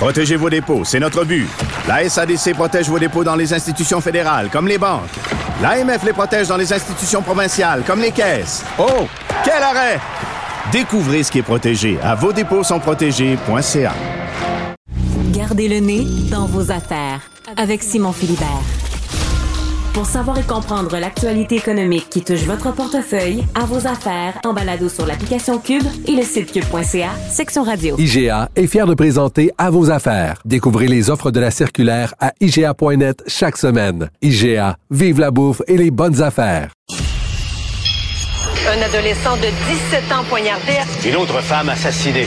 Protégez vos dépôts, c'est notre but. La SADC protège vos dépôts dans les institutions fédérales, comme les banques. L'AMF les protège dans les institutions provinciales, comme les caisses. Oh, quel arrêt! Découvrez ce qui est protégé à vos dépôts sont protégés.ca. Gardez le nez dans vos affaires avec Simon Philibert. Pour savoir et comprendre l'actualité économique qui touche votre portefeuille, à vos affaires, en balado sur l'application Cube et le site cube.ca, section radio. IGA est fier de présenter À vos affaires. Découvrez les offres de la circulaire à IGA.net chaque semaine. IGA, vive la bouffe et les bonnes affaires. Un adolescent de 17 ans poignardé. Une autre femme assassinée.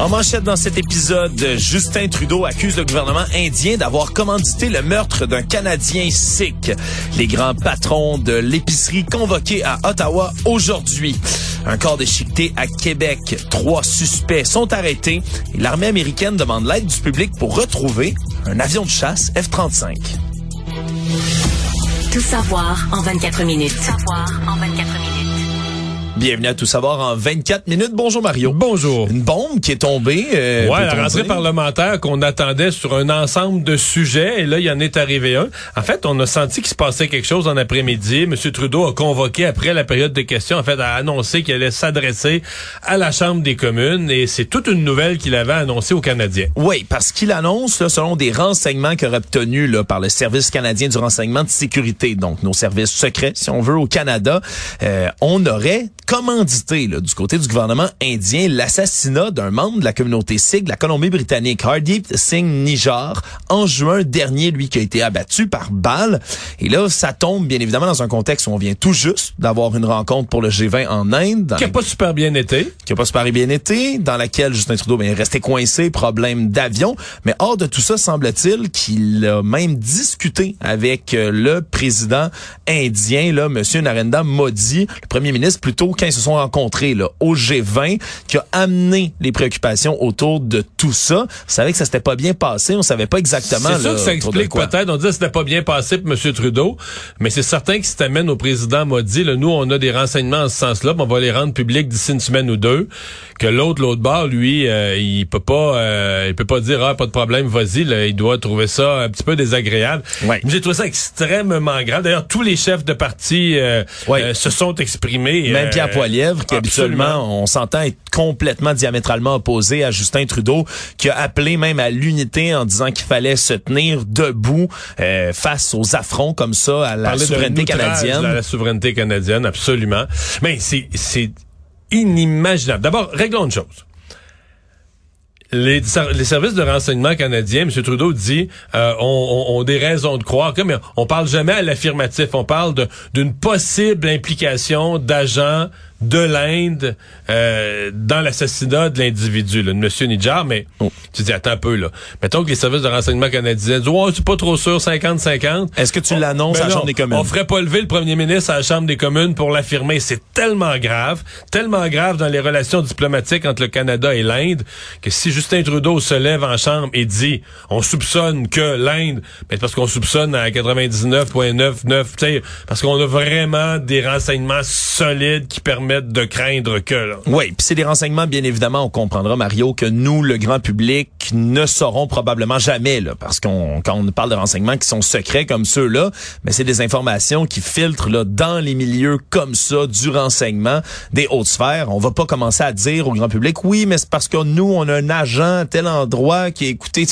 En manchette dans cet épisode, Justin Trudeau accuse le gouvernement indien d'avoir commandité le meurtre d'un Canadien sikh. Les grands patrons de l'épicerie convoqués à Ottawa aujourd'hui. Un corps déchiqueté à Québec. Trois suspects sont arrêtés et l'armée américaine demande l'aide du public pour retrouver un avion de chasse F-35. Tout savoir en 24 minutes. Tout savoir en 24 minutes. Bienvenue à Tout savoir en 24 minutes. Bonjour Mario. Bonjour. Une bombe qui est tombée. euh, Ouais, la rentrée parlementaire qu'on attendait sur un ensemble de sujets, et là, il y en est arrivé un. En fait, on a senti qu'il se passait quelque chose en après-midi. M. Trudeau a convoqué, après la période de questions, en fait, a annoncé qu'il allait s'adresser à la Chambre des communes, et c'est toute une nouvelle qu'il avait annoncée aux Canadiens. Oui, parce qu'il annonce, là, selon des renseignements qu'il aurait obtenus là, par le Service canadien du renseignement de sécurité, donc nos services secrets, si on veut, au Canada, euh, on aurait commandité là, du côté du gouvernement indien l'assassinat d'un membre de la communauté sikh de la Colombie-Britannique, Hardeep Singh Nijjar, en juin dernier, lui qui a été abattu par balle. Et là, ça tombe bien évidemment dans un contexte où on vient tout juste d'avoir une rencontre pour le G20 en Inde. Qui a la- pas super bien été. qui a pas super bien été, dans laquelle Justin Trudeau ben, est resté coincé, problème d'avion. Mais hors de tout ça, semble-t-il qu'il a même discuté avec euh, le président indien, là, Monsieur Narendra Modi, le premier ministre, plutôt ils se sont rencontrés là, au G20, qui a amené les préoccupations autour de tout ça. On savait que ça s'était pas bien passé, on savait pas exactement. C'est sûr que ça explique peut-être. On dit que c'était pas bien passé pour M. Trudeau, mais c'est certain que si t'amènes au président Modi, là, nous, on a des renseignements en ce sens-là, on va les rendre publics d'ici une semaine ou deux, que l'autre, l'autre bord, lui, euh, il peut pas euh, il peut pas dire Ah, pas de problème, vas-y, il doit trouver ça un petit peu désagréable. Ouais. J'ai trouvé ça extrêmement grave. D'ailleurs, tous les chefs de parti euh, Ouais. euh, se sont exprimés. Même Pierre Poilievre, qui absolument. habituellement, on s'entend être complètement diamétralement opposé à Justin Trudeau, qui a appelé même à l'unité en disant qu'il fallait se tenir debout euh, face aux affronts comme ça à la Parler souveraineté canadienne. à la souveraineté canadienne, absolument. Mais c'est c'est inimaginable. D'abord, réglons une chose. Les, ser- les services de renseignement canadiens, M. Trudeau dit, euh, ont, ont- des raisons de croire que, mais on parle jamais à l'affirmatif. On parle d'une possible implication d'agents de l'Inde euh, dans l'assassinat de l'individu, de M. Nidjar. Mais tu dis, attends un peu, là. Mettons que les services de renseignement canadiens disent, ouais, c'est pas trop sûr, 50-50. Est-ce que tu l'annonces Ben à la non, Chambre des communes? On ferait pas lever le premier ministre à la Chambre des communes pour l'affirmer. C'est tellement grave, tellement grave dans les relations diplomatiques entre le Canada et l'Inde, que si Justin Trudeau se lève en Chambre et dit on soupçonne que l'Inde, ben parce qu'on soupçonne à 99,99, tu sais, parce qu'on a vraiment des renseignements solides qui permettent là. Oui, puis c'est des renseignements, bien évidemment, on comprendra, Mario, que nous, le grand public, ne saurons probablement jamais, là, parce qu'on quand on parle de renseignements qui sont secrets comme ceux-là, mais c'est des informations qui filtrent là, dans les milieux comme ça, du renseignement, des hautes sphères. On va pas commencer à dire au grand public, oui, mais c'est parce que nous, on a un agent à tel endroit qui est écouté.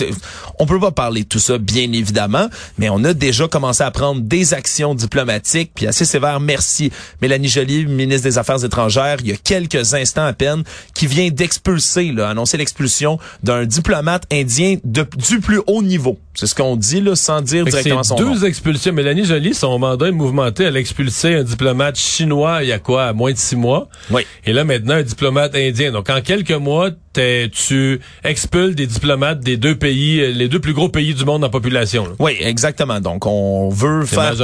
On peut pas parler de tout ça, bien évidemment, mais on a déjà commencé à prendre des actions diplomatiques, puis assez sévères, merci. Mélanie Joly, ministre des Affaires étrangères il y a quelques instants à peine, qui vient d'expulser, annoncer l'expulsion d'un diplomate indien de, du plus haut niveau. C'est ce qu'on dit, là, sans dire Fait directement son deux nom. expulsions. Mélanie Joly, son mandat est mouvementé. Elle a expulsé un diplomate chinois il y a quoi, à moins de six mois. Oui. Et là, maintenant, un diplomate indien. Donc, en quelques mois, t'es- tu expulses des diplomates des deux pays, euh, les deux plus gros pays du monde en population. là. Oui, exactement. Donc, on veut faire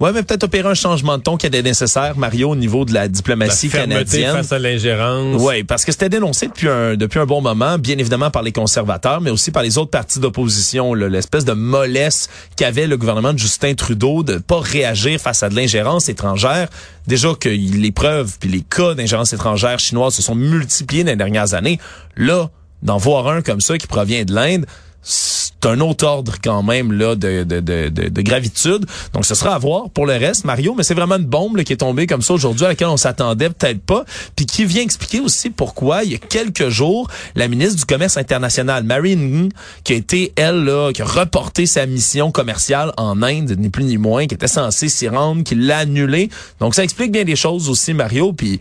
Ouais, mais peut-être opérer un changement de ton qui était nécessaire, Mario, au niveau de la La diplomatie fermeté canadienne. face à l'ingérence. Oui, parce que c'était dénoncé depuis un depuis un bon moment, bien évidemment par les conservateurs, mais aussi par les autres partis d'opposition, l'espèce de mollesse qu'avait le gouvernement de Justin Trudeau de pas réagir face à de l'ingérence étrangère. Déjà que les preuves puis les cas d'ingérence étrangère chinoise se sont multipliés dans les dernières années. Là, d'en voir un comme ça qui provient de l'Inde, c'est un autre ordre quand même là de, de, de, de, de gravitude. Donc ce sera à voir pour le reste, Mario, mais c'est vraiment une bombe qui est tombée comme ça aujourd'hui à laquelle on s'attendait peut-être pas, puis qui vient expliquer aussi pourquoi il y a quelques jours, la ministre du Commerce international, Mary Ng, qui a été, elle, là, qui a reporté sa mission commerciale en Inde, ni plus ni moins, qui était censée s'y rendre, qui l'a annulée. Donc ça explique bien des choses aussi, Mario, puis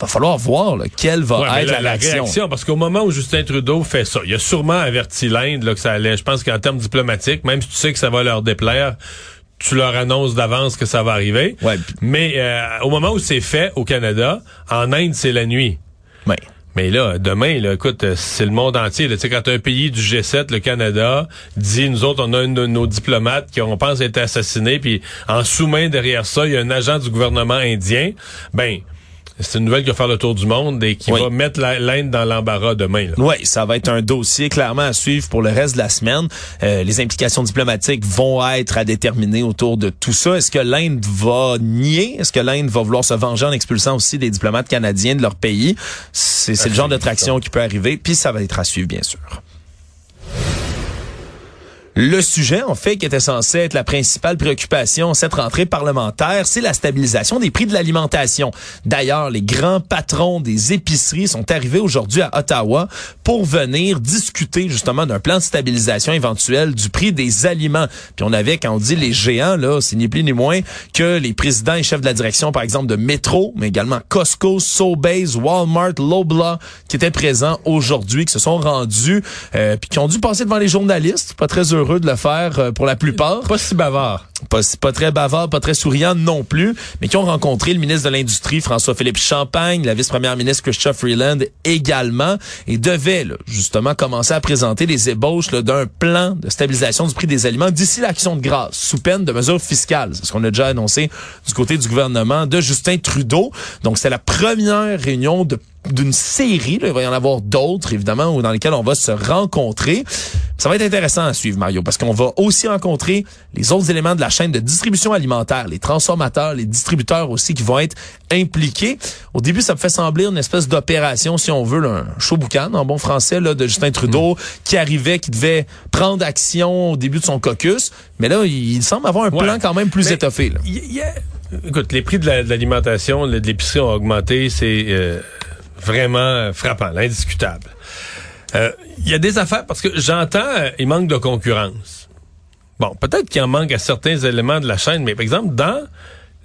va falloir voir là, quelle va Ouais, être la, réaction. réaction, parce qu'au moment où Justin Trudeau fait ça, il a sûrement averti l'Inde là, que ça allait. Je pense qu'en termes diplomatiques, même si tu sais que ça va leur déplaire, tu leur annonces d'avance que ça va arriver. Ouais. Mais euh, au moment où c'est fait au Canada, en Inde, c'est la nuit. Ouais. Mais là, demain, là, écoute, euh, c'est le monde entier. là. Tu sais, quand un pays du G7, le Canada, dit, nous autres, on a un de nos diplomates qui, on pense, a été assassiné, puis en sous-main derrière ça, il y a un agent du gouvernement indien, ben, c'est une nouvelle qui va faire le tour du monde et qui Oui. va mettre l'Inde dans l'embarras demain. là. Oui, ça va être un dossier clairement à suivre pour le reste de la semaine. Euh, les implications diplomatiques vont être à déterminer autour de tout ça. Est-ce que l'Inde va nier? Est-ce que l'Inde va vouloir se venger en expulsant aussi des diplomates canadiens de leur pays? C'est c'est le genre de traction qui peut arriver, puis ça va être à suivre, bien sûr. Le sujet, en fait, qui était censé être la principale préoccupation cette rentrée parlementaire, c'est la stabilisation des prix de l'alimentation. D'ailleurs, les grands patrons des épiceries sont arrivés aujourd'hui à Ottawa pour venir discuter justement d'un plan de stabilisation éventuel du prix des aliments. Puis on avait, quand on dit les géants, là, c'est ni plus ni moins que les présidents et chefs de la direction, par exemple, de Metro, mais également Costco, Sobeys, Walmart, Loblaw, qui étaient présents aujourd'hui, qui se sont rendus, euh, puis qui ont dû passer devant les journalistes. Pas très heureux de le faire euh, pour la plupart. Pas si bavard. Pas, pas très bavard, pas très souriant non plus, mais qui ont rencontré le ministre de l'Industrie, François-Philippe Champagne, la vice-première ministre Chrystia Freeland également, et devaient là, justement commencer à présenter les ébauches d'un plan de stabilisation du prix des aliments d'ici l'action de grâce, sous peine de mesures fiscales. C'est ce qu'on a déjà annoncé du côté du gouvernement de Justin Trudeau. Donc, c'est la première réunion de d'une série, là, il va y en avoir d'autres évidemment, où- dans lesquelles on va se rencontrer. Ça va être intéressant à suivre, Mario, parce qu'on va aussi rencontrer les autres éléments de la chaîne de distribution alimentaire, les transformateurs, les distributeurs aussi qui vont être impliqués. Au début, ça me fait sembler une espèce d'opération, si on veut, là, un show boucan en bon français, là, de Justin Trudeau, qui arrivait, qui devait prendre action au début de son caucus. Mais là, il, semble avoir un Ouais. plan quand même plus Mais étoffé. Là. Il y a- Écoute, les prix de la- l'alimentation, le- de l'épicerie ont augmenté, c'est euh, vraiment frappant, indiscutable. Euh, Il y a des affaires, parce que j'entends, euh, il manque de concurrence. Bon, peut-être qu'il en manque à certains éléments de la chaîne, mais par exemple, dans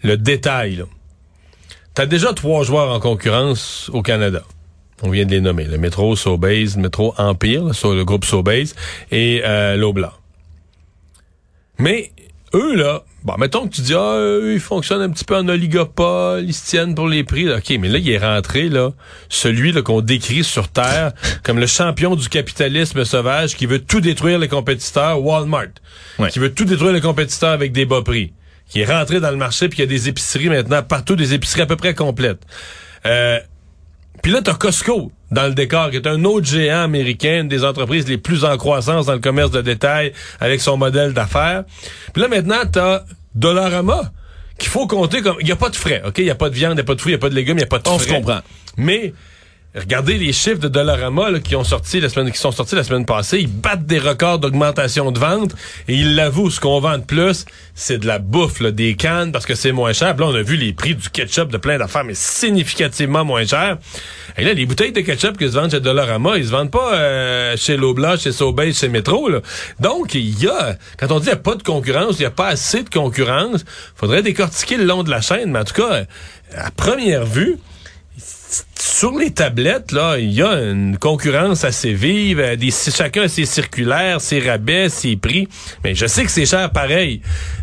le détail, tu as déjà trois joueurs en concurrence au Canada. On vient de les nommer. Le métro Sobeys, le métro Empire, là, le groupe Sobeys, et euh. Mais eux, là, bon, mettons que tu dis, ah, eux, ils fonctionnent un petit peu en oligopole, ils se tiennent pour les prix. là. OK, mais là, il est rentré, là, celui là, qu'on décrit sur Terre comme le champion du capitalisme sauvage qui veut tout détruire les compétiteurs, Walmart. Ouais. Qui veut tout détruire les compétiteurs avec des bas prix. Qui est rentré dans le marché, puis il y a des épiceries maintenant, partout, des épiceries à peu près complètes. Euh, puis là, t'as Costco dans le décor, qui est un autre géant américain, une des entreprises les plus en croissance dans le commerce de détail avec son modèle d'affaires. Puis là, maintenant, t'as Dollarama, qu'il faut compter comme... Il n'y a pas de frais, OK? Il n'y a pas de viande, il n'y a pas de fruits, il n'y a pas de légumes, il n'y a pas de On frais. se comprend. Mais... Regardez les chiffres de Dollarama là, qui ont sorti la semaine qui sont sortis la semaine passée, ils battent des records d'augmentation de vente et ils l'avouent, ce qu'on vend de plus, c'est de la bouffe, là, des cannes parce que c'est moins cher. Puis là, on a vu les prix du ketchup de plein d'affaires, mais significativement moins cher. Et là, les bouteilles de ketchup qui se vendent chez Dollarama, ils se vendent pas euh, chez Loblaw, chez Sobeys, chez Metro. Là. Donc, il y a, quand on dit qu'il n'y a pas de concurrence, il n'y a pas assez de concurrence, faudrait décortiquer le long de la chaîne. Mais en tout cas, à première vue, sur les tablettes, là, il y a une concurrence assez vive. euh, Des, chacun a ses circulaires, ses rabais, ses prix. Mais je sais que c'est cher pareil.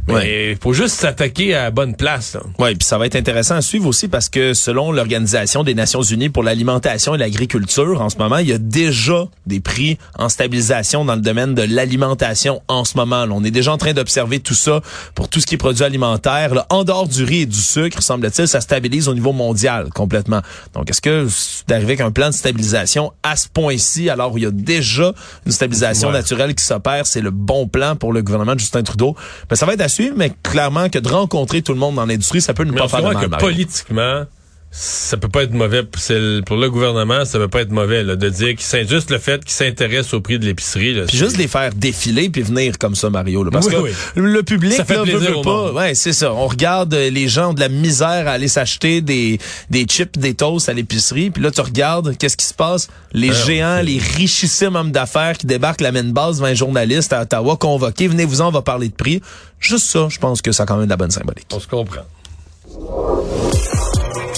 Mais il faut juste s'attaquer à la bonne place. Oui, puis ça va être intéressant à suivre aussi parce que selon l'Organisation des Nations Unies pour l'alimentation et l'agriculture, en ce moment, il y a déjà des prix en stabilisation dans le domaine de l'alimentation en ce moment. là. On est déjà en train d'observer tout ça pour tout ce qui est produit alimentaire. Là, en dehors du riz et du sucre, semble-t-il, ça stabilise au niveau mondial complètement. Donc, est-ce que d'arriver avec un plan de stabilisation à ce point-ci, alors où il y a déjà une stabilisation Ouais. naturelle qui s'opère, c'est le bon plan pour le gouvernement de Justin Trudeau? Ben, ça va être à suivre, mais clairement que de rencontrer tout le monde dans l'industrie, ça peut ne Mais pas faire mal. que politiquement, ça peut pas être mauvais. Pour le gouvernement, ça peut pas être mauvais là, de dire que c'est juste le fait qu'il s'intéresse au prix de l'épicerie. Puis juste les faire défiler puis venir comme ça, Mario. là. parce Oui, que oui. le public, Ça fait là, veut, veut pas. Ouais, c'est ça. On regarde euh, les gens ont de la misère à aller s'acheter des, des chips, des toasts à l'épicerie. Puis là, tu regardes, qu'est-ce qui se passe? Les Ah, géants, les richissimes hommes d'affaires qui débarquent la main base, 20 journalistes à Ottawa convoqués. Venez-vous-en, on va parler de prix. Juste ça, je pense que ça a quand même de la bonne symbolique. On se comprend.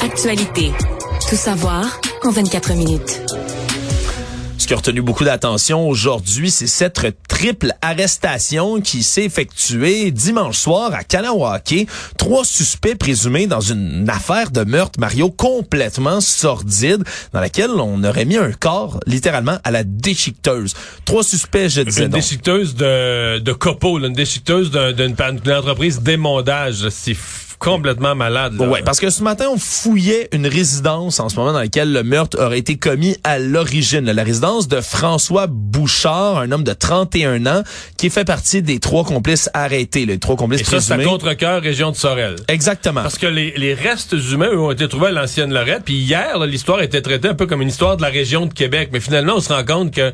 Actualité. Tout savoir en 24 minutes. Ce qui a retenu beaucoup d'attention aujourd'hui, c'est cette triple arrestation qui s'est effectuée dimanche soir à Kanawake. Trois suspects présumés dans une affaire de meurtre, Mario, complètement sordide, dans laquelle on aurait mis un corps littéralement à la déchiqueteuse. Trois suspects, je disais Une donc. déchiqueteuse de, de copeaux, là, une déchiqueteuse d'un- d'une entreprise d'émondage. C'est complètement malade. Là. Ouais, parce que ce matin, on fouillait une résidence en ce moment dans laquelle le meurtre aurait été commis à l'origine. La résidence de François Bouchard, un homme de 31 ans, qui fait partie des trois complices arrêtés, les trois complices Et ça, c'est à région de Sorel. Exactement. Parce que les, les restes humains, eux, ont été trouvés à l'ancienne Lorette. Puis hier, l'histoire était traitée un peu comme une histoire de la région de Québec. Mais finalement, on se rend compte que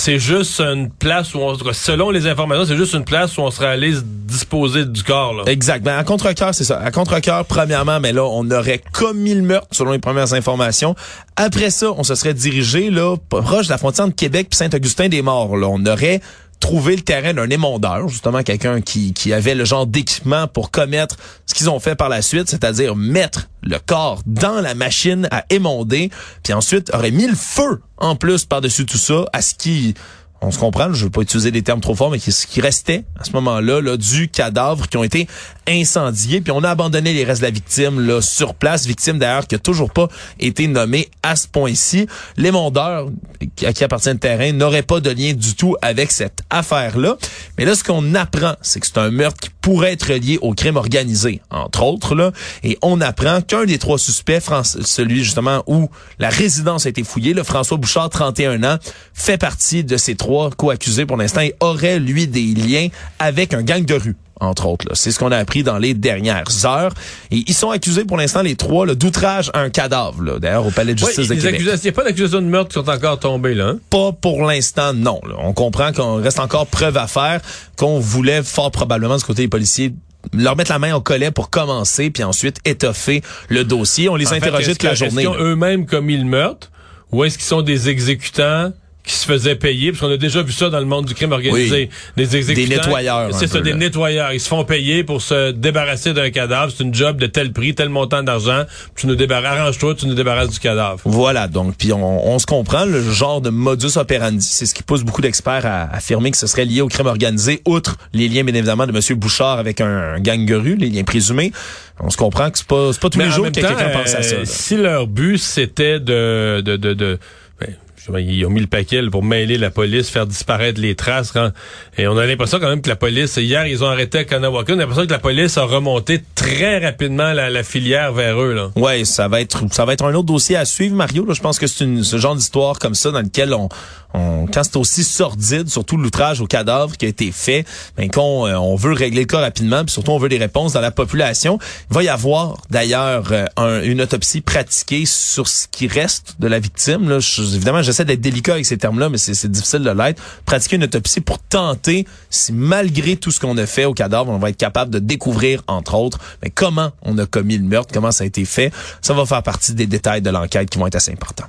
c'est juste une place où, on, selon les informations, c'est juste une place où on serait allé se disposer du corps. Là. Exact. Ben, à contre-cœur, c'est ça. À contre-cœur, premièrement, mais là, on aurait commis le meurtre, selon les premières informations. Après ça, on se serait dirigé, là, proche de la frontière de Québec puis Saint-Augustin-des-Morts, là. On aurait trouvé le terrain d'un émondeur, justement quelqu'un qui, qui avait le genre d'équipement pour commettre ce qu'ils ont fait par la suite, c'est-à-dire mettre le corps dans la machine à émonder, puis ensuite aurait mis le feu en plus par-dessus tout ça à ce qui on se comprend, je veux pas utiliser des termes trop forts, mais ce qui restait à ce moment-là là, du cadavre qui ont été incendiés, puis on a abandonné les restes de la victime là, sur place, victime d'ailleurs qui a toujours pas été nommée à ce point-ci. L'émondeur qui- à qui appartient le terrain n'aurait pas de lien du tout avec cette affaire-là. Mais là, ce qu'on apprend, c'est que c'est un meurtre qui pourrait être lié au crime organisé, entre autres, là, et on apprend qu'un des trois suspects, celui justement où la résidence a été fouillée, le François Bouchard, 31 ans, fait partie de ces trois co-accusés pour l'instant et aurait, lui, des liens avec un gang de rue entre autres. C'est ce qu'on a appris dans les dernières heures. Et ils sont accusés pour l'instant, les trois, d'outrage à un cadavre, d'ailleurs, au palais de justice de Québec. il n'y a pas d'accusations de meurtre qui sont encore tombées, là. hein? Pas pour l'instant, non. là. On comprend qu'on reste encore preuve à faire, qu'on voulait fort probablement du côté des policiers leur mettre la main au collet pour commencer, puis ensuite étoffer le dossier. On les En fait, est-ce toute la journée. Est-ce qu'ils ont là. eux-mêmes commis le meurtre ou est-ce qu'ils sont des exécutants qui se faisaient payer? Parce qu'on a déjà vu ça dans le monde du crime organisé. Des exécutants. Des nettoyeurs, C'est ça, peu, des là. nettoyeurs. Ils se font payer pour se débarrasser d'un cadavre. C'est une job de tel prix, tel montant d'argent. Tu nous débarrasses, arrange-toi, tu nous débarrasses du cadavre. Voilà, donc, puis on, on se comprend, le genre de modus operandi, c'est ce qui pousse beaucoup d'experts à affirmer que ce serait lié au crime organisé, outre les liens, bien évidemment, de M. Bouchard avec un, un gang de rue, les liens présumés. On se comprend que c'est pas, c'est pas tous Mais les jours que quelqu'un pense à ça. euh, là. Si leur but c'était de, de, de, de ils ont mis le paquet pour mêler la police, faire disparaître les traces. rend- Et on a l'impression quand même que la police, hier, ils ont arrêté à Kanawaka, on a l'impression que la police a remonté très rapidement la, filière vers eux. Là. Ouais, ça va être ça va être un autre dossier à suivre, Mario. Là, je pense que c'est une- ce genre d'histoire comme ça dans lequel on, on quand c'est aussi sordide, surtout l'outrage au cadavre qui a été fait, ben qu'on euh, on veut régler le cas rapidement, puis surtout on veut des réponses dans la population. Il va y avoir d'ailleurs euh, un- une autopsie pratiquée sur ce qui reste de la victime. Là, Je- évidemment, j'essaie d'être délicat avec ces termes-là, mais c'est difficile de l'être. Pratiquer une autopsie pour tenter si malgré tout ce qu'on a fait au cadavre, on va être capable de découvrir entre autres, mais comment on a commis le meurtre, comment ça a été fait. Ça va faire partie des détails de l'enquête qui vont être assez importants.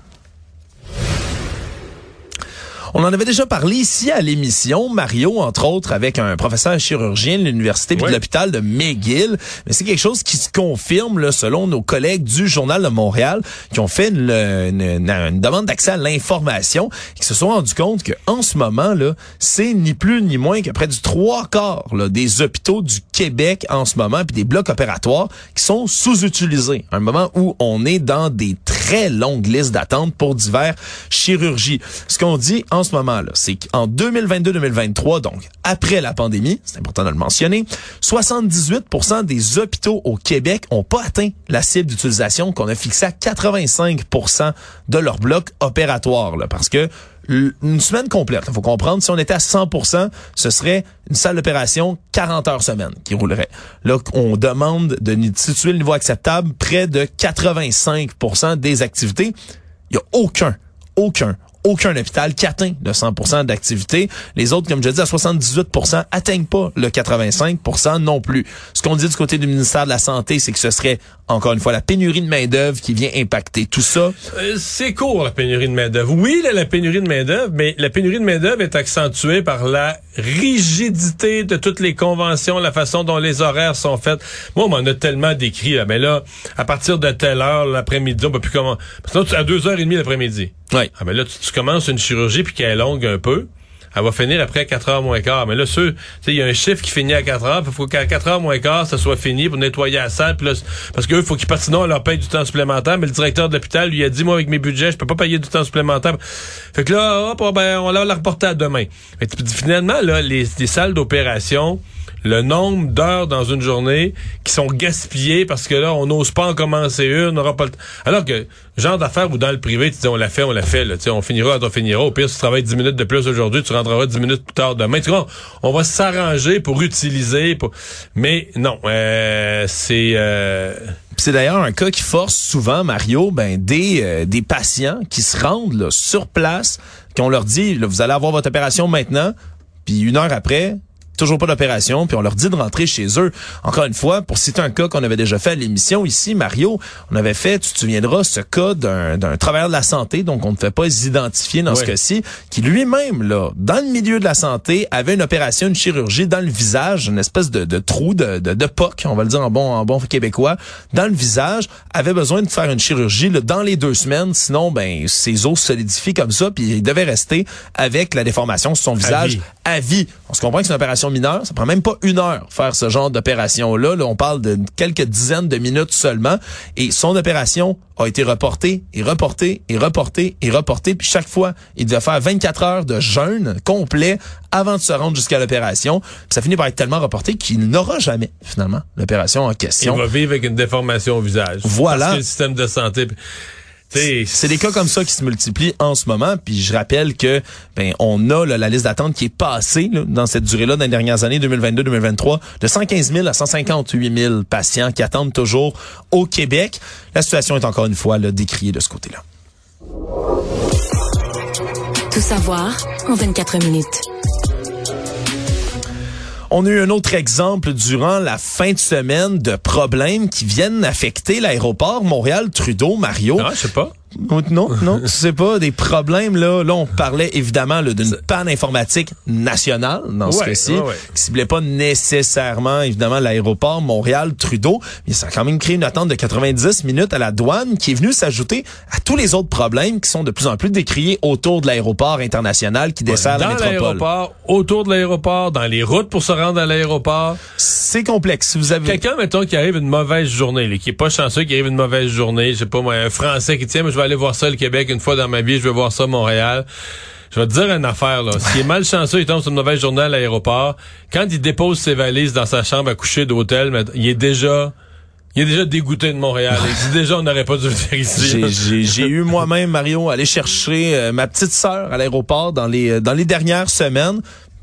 On en avait déjà parlé ici à l'émission, Mario, entre autres, avec un professeur chirurgien de l'université puis de l'hôpital de McGill. Mais c'est quelque chose qui se confirme, là, selon nos collègues du Journal de Montréal, qui ont fait une, une- une demande d'accès à l'information, qui se sont rendus compte que en ce moment, là, c'est ni plus ni moins que près du trois quarts là, des hôpitaux du Québec en ce moment, puis des blocs opératoires qui sont sous-utilisés. Un moment où on est dans des très longues listes d'attente pour divers chirurgies. Ce qu'on dit en ce moment-là, c'est qu'en 2022-2023, donc après la pandémie, c'est important de le mentionner, 78% des hôpitaux au Québec ont pas atteint la cible d'utilisation qu'on a fixée à 85% de leur bloc opératoire. Là, parce que une semaine complète, il faut comprendre, si on était à 100% ce serait une salle d'opération 40 heures semaine qui roulerait. Là, on demande de situer le niveau acceptable près de 85% des activités. Il y a aucun, aucun, aucun hôpital qui atteint le 100% d'activité. Les autres, comme je dis, à 78% atteignent pas le 85% non plus. Ce qu'on dit du côté du ministère de la Santé, c'est que ce serait, encore une fois, la pénurie de main-d'œuvre qui vient impacter tout ça. Euh, c'est court, la pénurie de main-d'œuvre. Oui, là, la pénurie de main-d'œuvre, mais la pénurie de main-d'œuvre est accentuée par la rigidité de toutes les conventions, la façon dont les horaires sont faits. Moi, on m'en a tellement décrit, là. Mais là, à partir de telle heure, l'après-midi, on peut plus comment. Parce que là, tu- à 2h30 l'après-midi. Oui. Ah, mais là, tu, tu commences une chirurgie puis qu'elle est longue un peu. Elle va finir après 4 heures moins quart. Mais là, ceux, tu sais, il y a un chiffre qui finit à 4 heures. Il faut qu'à 4 heures moins quart, ça soit fini pour nettoyer la salle. Là, parce qu'eux, il faut qu'ils partent, sinon, on leur paye du temps supplémentaire. Mais le directeur de l'hôpital lui a dit, moi, avec mes budgets, je peux pas payer du temps supplémentaire. Fait que là, hop, ben, on la reporter à demain. Mais t- finalement, là, les salles d'opération, le nombre d'heures dans une journée qui sont gaspillées parce que là, on n'ose pas en commencer une, on n'aura pas le temps. Alors que, genre d'affaires où dans le privé, tu dis, on l'a fait, on l'a fait, là, on finira on finira. Au pire, si tu travailles 10 minutes de plus aujourd'hui, tu rentreras 10 minutes plus tard demain. Tu vois, on va s'arranger pour utiliser, pour... mais non, euh, c'est... euh, C'est d'ailleurs un cas qui force souvent, Mario, ben des, euh, des patients qui se rendent là, sur place, qu'on leur dit, là, vous allez avoir votre opération maintenant, puis une heure après, toujours pas d'opération, puis on leur dit de rentrer chez eux. Encore une fois, pour citer un cas qu'on avait déjà fait à l'émission ici, Mario, on avait fait, tu te souviendras, ce cas d'un d'un travailleur de la santé, donc on ne fait pas identifier dans ce cas-ci, qui lui-même, là, dans le milieu de la santé, avait une opération, une chirurgie dans le visage, une espèce de, de trou, de, de, de poc, on va le dire en bon, en bon québécois, dans le visage, avait besoin de faire une chirurgie là, dans les deux semaines, sinon, ben, ses os solidifient comme ça, puis il devait rester avec la déformation sur son visage vie. à vie. On se comprend que c'est une opération mineure, ça prend même pas une heure faire ce genre d'opération-là. Là, on parle de quelques dizaines de minutes seulement. Et son opération a été reportée et reportée et reportée et reportée. Puis chaque fois, il devait faire 24 heures de jeûne complet avant de se rendre jusqu'à l'opération. Puis ça finit par être tellement reporté qu'il n'aura jamais, finalement, l'opération en il question. va vivre avec une déformation au visage. Voilà. Parce que le système de santé... C'est des cas comme ça qui se multiplient en ce moment. Puis je rappelle que ben on a là, la liste d'attente qui est passée là, dans cette durée-là dans les dernières années 2022-2023 de 115 000 à 158 000 patients qui attendent toujours au Québec. La situation est encore une fois là, décriée de ce côté-là. Tout savoir en 24 minutes. On a eu un autre exemple durant la fin de semaine de problèmes qui viennent affecter l'aéroport Montréal-Trudeau, Mario. Ah, je sais pas. Non, non, sais pas, des problèmes, là. Là, on parlait évidemment d'une panne informatique nationale, dans ce Ouais, cas-ci, ouais, ouais. qui ciblait pas nécessairement, évidemment, l'aéroport Montréal-Trudeau. Mais ça a quand même créé une attente de 90 minutes à la douane qui est venue s'ajouter à tous les autres problèmes qui sont de plus en plus décriés autour de l'aéroport international qui dessert la dans métropole. l'aéroport, autour de l'aéroport, dans les routes pour se rendre à l'aéroport. C'est complexe. Si vous avez... Quelqu'un, mettons, qui arrive une mauvaise journée, là, qui est pas chanceux, qui arrive une mauvaise journée, je sais pas moi, un Français qui tient, mais je vais aller voir ça le Québec une fois dans ma vie, je vais voir ça Montréal. Je vais te dire une affaire, là. S'il est mal chanceux, il tombe sur une mauvaise journée à l'aéroport. Quand il dépose ses valises dans sa chambre à coucher d'hôtel, il est déjà, il est déjà dégoûté de Montréal. Il dit déjà, on n'aurait pas dû faire ici. J'ai eu moi-même, Mario, aller chercher euh, ma petite sœur à l'aéroport dans les, euh, dans les dernières semaines.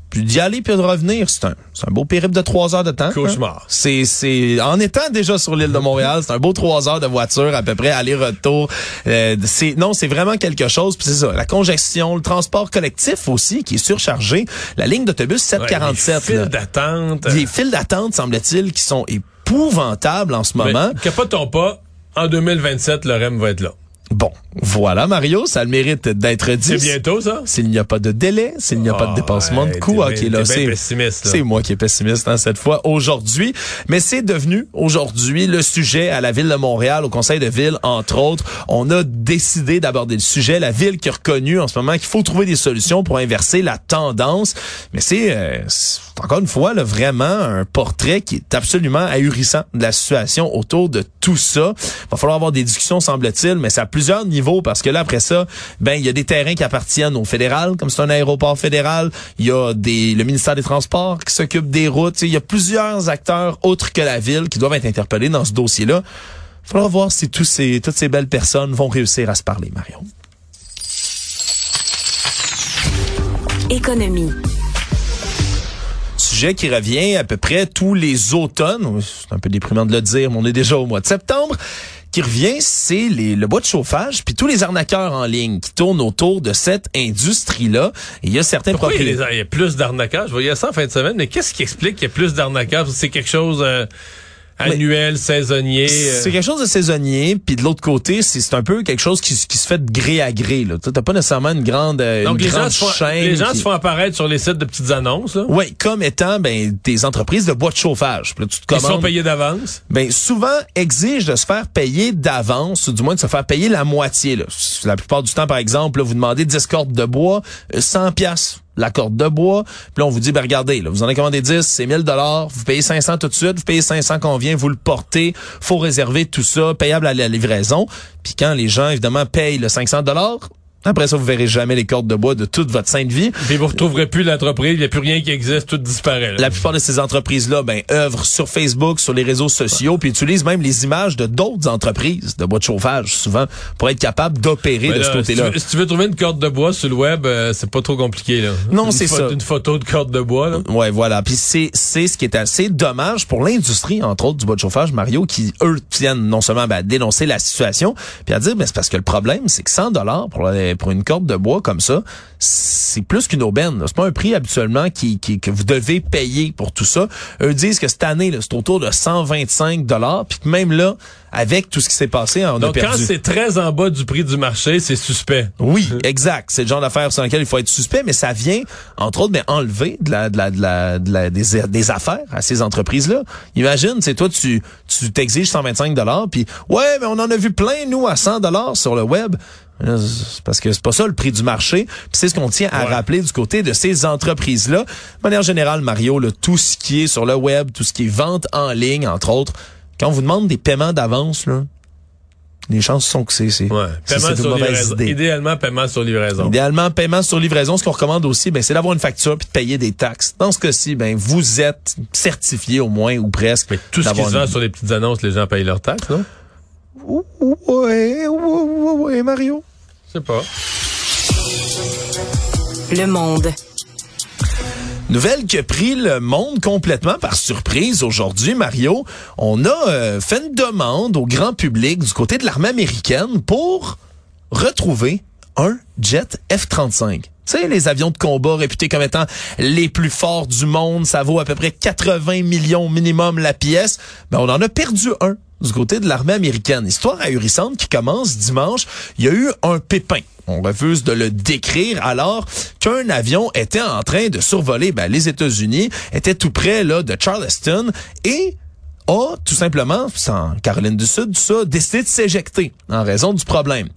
Puis d'y aller puis de revenir, c'est un, c'est un beau périple de trois heures de temps. Cauchemar. hein. C'est, c'est, en étant déjà sur l'île de Montréal, c'est un beau trois heures de voiture à peu près aller-retour. Euh, c'est, non, c'est vraiment quelque chose. Puis c'est ça, la congestion, le transport collectif aussi qui est surchargé. La ligne d'autobus 747. Ouais, les files d'attente. Des files d'attente, semble-t-il, qui sont épouvantables en ce moment. Capotons pas. En 2027, le REM va être là. Bon, voilà Mario, ça a le mérite d'être dit. C'est bientôt ça? S'il n'y a pas de délai, s'il n'y a pas de Ah, dépassement de coût, ok là, c'est c'est moi qui est pessimiste hein, cette fois aujourd'hui, mais c'est devenu aujourd'hui le sujet à la ville de Montréal, au conseil de ville entre autres. On a décidé d'aborder le sujet, la ville qui a reconnu en ce moment qu'il faut trouver des solutions pour inverser la tendance, mais c'est euh, encore une fois là, vraiment un portrait qui est absolument ahurissant de la situation autour de tout ça. Va falloir avoir des discussions semble-t-il, mais à plusieurs niveaux parce que là après ça, ben il y a des terrains qui appartiennent au fédéral, comme c'est un aéroport fédéral, il y a des le ministère des Transports qui s'occupe des routes, il y a plusieurs acteurs autres que la ville qui doivent être interpellés dans ce dossier-là. Il faudra voir si tous ces toutes ces belles personnes vont réussir à se parler, Marion. Économie. Sujet qui revient à peu près tous les automnes. C'est un peu déprimant de le dire, mais on est déjà au mois de septembre. Qui revient, c'est les- le bois de chauffage, puis tous les arnaqueurs en ligne qui tournent autour de cette industrie-là. Il y a certains Pourquoi il y, a propriétaires. des- il y a plus d'arnaquages? Je voyais ça en fin de semaine, mais qu'est-ce qui explique qu'il y a plus d'arnaquages? C'est quelque chose euh, annuel, saisonnier? euh, C'est quelque chose de saisonnier, puis de l'autre côté, c'est un peu quelque chose qui, se fait de gré à gré. Là. T'as pas nécessairement une grande, euh, Donc une les gens, grande se font, chaîne. les gens qui- se font apparaître sur les sites de petites annonces. Là. Oui, comme étant ben, des entreprises de bois de chauffage. Puis là, tu te Ils sont payés d'avance. ben souvent exige de se faire payer d'avance, ou du moins de se faire payer la moitié. Là. La plupart du temps, par exemple, là, vous demandez 10 cordes de bois, euh, 100 pièces la corde de bois. Puis là, on vous dit, ben regardez, là, vous en avez commandé 10, c'est 1000 dollars. Vous payez 500 tout de suite, vous payez 500 qu'on vient, vous le portez. faut réserver tout ça, payable à la livraison. Puis quand les gens, évidemment, payent le 500 dollars, après ça, vous verrez jamais les cordes de bois de toute votre sainte vie. Puis vous retrouverez plus l'entreprise, il n'y a plus rien qui existe, tout disparaît. là. La plupart de ces entreprises-là, ben, œuvrent sur Facebook, sur les réseaux sociaux, puis utilisent même les images de d'autres entreprises de bois de chauffage, souvent, pour être capable d'opérer de ce si, côté-là. si tu veux trouver une corde de bois sur le web, euh, c'est pas trop compliqué. Là. Non, c'est ça. Une photo de corde de bois. Là. Ouais, voilà. Puis c'est c'est ce qui est assez dommage pour l'industrie, entre autres, du bois de chauffage, Mario, qui, eux, tiennent non seulement ben, à dénoncer la situation, puis à dire, ben, c'est parce que le problème, c'est que 100 dollars pour, la- pour une corde de bois comme ça, c'est plus qu'une aubaine. C'est pas un prix habituellement qui, qui, que vous devez payer pour tout ça. Eux disent que cette année, là, c'est autour de 125 dollars, puis que même là, avec tout ce qui s'est passé, on a Donc perdu. quand c'est très en bas du prix du marché, c'est suspect. Oui, exact. C'est le genre d'affaire sur lequel il faut être suspect, mais ça vient, entre autres, ben, enlever de la, de la, de la, de la- des, des affaires à ces entreprises-là. Imagine, c'est toi, tu, tu t'exiges 125 dollars, puis ouais, mais on en a vu plein, nous, à 100 dollars sur le web. Parce que c'est pas ça le prix du marché. C'est ce qu'on tient à Ouais. rappeler du côté de ces entreprises-là. De manière générale, Mario, là, tout ce qui est sur le web, tout ce qui est vente en ligne, entre autres, quand on vous demande des paiements d'avance, là, les chances sont que c'est c'est Ouais. Paiement sur livraison. idée. Idéalement, paiement sur livraison. Idéalement, paiement sur livraison, ce qu'on recommande aussi, ben, c'est d'avoir une facture puis de payer des taxes. Dans ce cas-ci, ben, vous êtes certifié au moins ou presque. Mais tout ce qui se vend une- sur les petites annonces, les gens payent leurs taxes, non? Ouais, ouais, ouais, ouais, Mario. Je sais pas. Le monde. Nouvelle qui a pris le monde complètement par surprise aujourd'hui, Mario. On a euh, fait une demande au grand public du côté de l'armée américaine pour retrouver un jet F-35. Tu sais, les avions de combat réputés comme étant les plus forts du monde, ça vaut à peu près 80 millions minimum la pièce. Ben, on en a perdu un du côté de l'armée américaine. Histoire ahurissante qui commence dimanche. Il y a eu un pépin. On refuse de le décrire alors qu'un avion était en train de survoler ben, les États-Unis, était tout près là de Charleston et a tout simplement, en Caroline du Sud, ça, décidé de s'éjecter en raison du problème.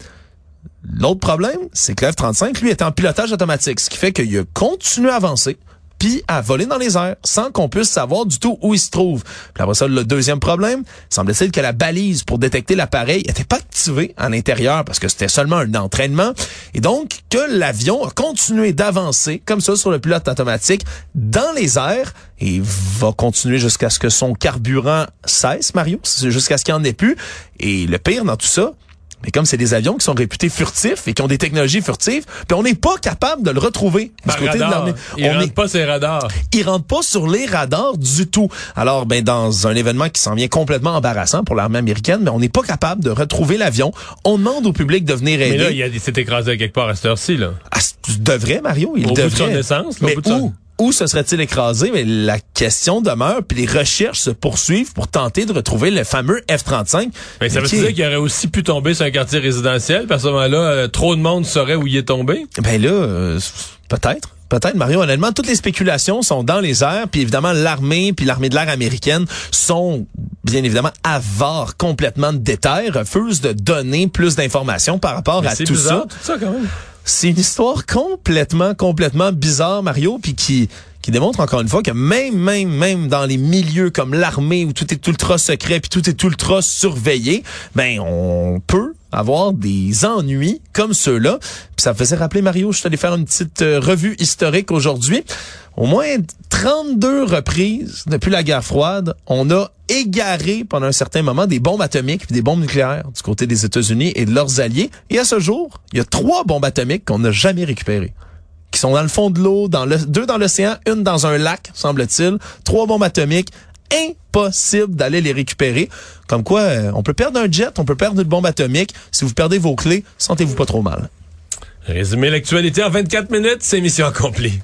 L'autre problème, c'est que le F-35, lui, est en pilotage automatique, ce qui fait qu'il a continué à avancer puis à voler dans les airs sans qu'on puisse savoir du tout où il se trouve. Puis après ça, le deuxième problème, semble-t-il que la balise pour détecter l'appareil n'était pas activée à l'intérieur parce que c'était seulement un entraînement et donc que l'avion a continué d'avancer comme ça sur le pilote automatique dans les airs et va continuer jusqu'à ce que son carburant cesse, Mario, jusqu'à ce qu'il en ait plus. Et le pire dans tout ça, mais comme c'est des avions qui sont réputés furtifs et qui ont des technologies furtives, puis on n'est pas capable de le retrouver du Par côté de radar. l'armée. Il On rentre est- pas ses radars. ils rentrent pas sur les radars du tout. Alors, ben, dans un événement qui s'en vient complètement embarrassant pour l'armée américaine, ben, on n'est pas capable de retrouver l'avion. On demande au public de venir aider. Mais là, il, s'est écrasé quelque part à cette heure-ci. Là. Ah, tu devrais, Mario, il Au bout de son essence, là, au Mais bout de son- où? se serait-il écrasé? Mais la question demeure, puis les recherches se poursuivent pour tenter de retrouver le fameux F-35. Mais ça veut qui- dire qu'il aurait aussi pu tomber sur un quartier résidentiel, parce qu'à ce moment-là, euh, trop de monde saurait où il est tombé? Ben là, euh, peut-être. Peut-être, Mario. Honnêtement, toutes les spéculations sont dans les airs. Puis évidemment, l'armée puis l'armée de l'air américaine sont bien évidemment avares complètement de détails, refusent de donner plus d'informations par rapport Mais à tout bizarre, ça. tout ça quand même. C'est une histoire complètement, complètement bizarre, Mario, puis qui qui démontre encore une fois que même, même, même dans les milieux comme l'armée où tout est ultra secret puis tout est ultra surveillé, ben on peut avoir des ennuis comme ceux-là. Puis ça faisait rappeler Mario, je suis allé faire une petite euh, revue historique aujourd'hui. Au moins 32 reprises depuis la guerre froide, on a égaré pendant un certain moment des bombes atomiques puis des bombes nucléaires du côté des États-Unis et de leurs alliés. Et à ce jour, il y a trois bombes atomiques qu'on n'a jamais récupérées qui sont dans le fond de l'eau, deux dans l'océan, une dans un lac, semble-t-il, trois bombes atomiques. Impossible d'aller les récupérer. Comme quoi, euh, on peut perdre un jet, on peut perdre une bombe atomique. Si vous perdez vos clés, sentez-vous pas trop mal. Résumer l'actualité en 24 minutes, c'est mission accomplie.